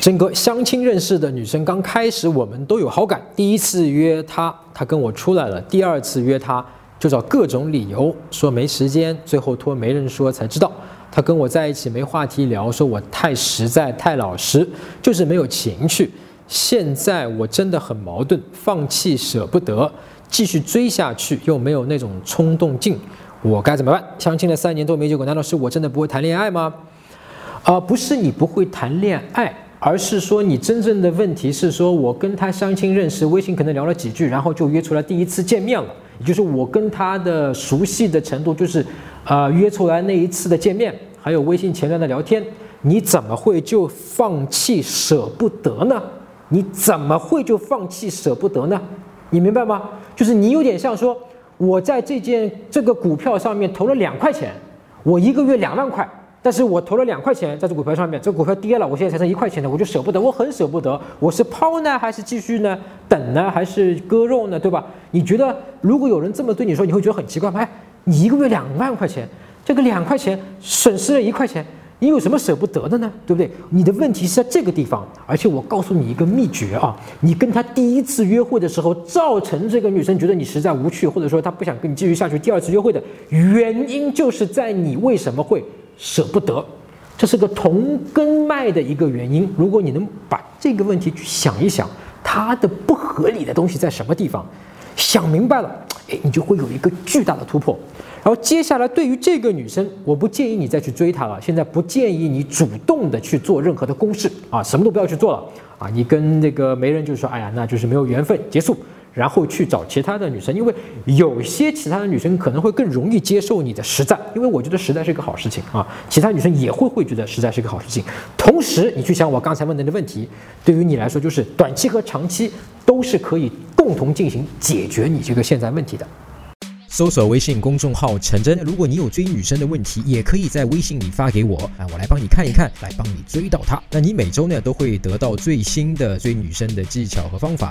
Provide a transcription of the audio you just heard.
整个相亲认识的女生刚开始我们都有好感，第一次约她，她跟我出来了；第二次约她，就找各种理由说没时间，最后托媒人说才知道，她跟我在一起没话题聊，说我太实在太老实，就是没有情趣。现在我真的很矛盾，放弃舍不得，继续追下去又没有那种冲动劲，我该怎么办？相亲了三年都没结果，难道是我真的不会谈恋爱吗？啊，不是你不会谈恋爱。而是说，你真正的问题是说，我跟他相亲认识，微信可能聊了几句，然后就约出来第一次见面了。也就是我跟他的熟悉的程度，就是，啊，约出来那一次的见面，还有微信前段的聊天，你怎么会就放弃舍不得呢？你怎么会就放弃舍不得呢？你明白吗？就是你有点像说，我在这件这个股票上面投了两块钱，我一个月两万块。但是我投了两块钱在这股票上面，这股票跌了，我现在才剩一块钱的，我就舍不得，我很舍不得。我是抛呢，还是继续呢？等呢，还是割肉呢？对吧？你觉得如果有人这么对你说，你会觉得很奇怪吗？哎，你一个月两万块钱，这个两块钱损失了一块钱，你有什么舍不得的呢？对不对？你的问题是在这个地方，而且我告诉你一个秘诀啊，你跟他第一次约会的时候，造成这个女生觉得你实在无趣，或者说她不想跟你继续下去，第二次约会的原因就是在你为什么会？舍不得，这是个同根脉的一个原因。如果你能把这个问题去想一想，它的不合理的东西在什么地方，想明白了，哎，你就会有一个巨大的突破。然后接下来，对于这个女生，我不建议你再去追她了。现在不建议你主动的去做任何的攻势啊，什么都不要去做了啊。你跟那个媒人就说，哎呀，那就是没有缘分，结束。然后去找其他的女生，因为有些其他的女生可能会更容易接受你的实在，因为我觉得实在是一个好事情啊。其他女生也会会觉得实在是一个好事情。同时，你去想我刚才问的那问题，对于你来说，就是短期和长期都是可以共同进行解决你这个现在问题的。搜索微信公众号陈真，如果你有追女生的问题，也可以在微信里发给我啊，我来帮你看一看，来帮你追到她。那你每周呢都会得到最新的追女生的技巧和方法。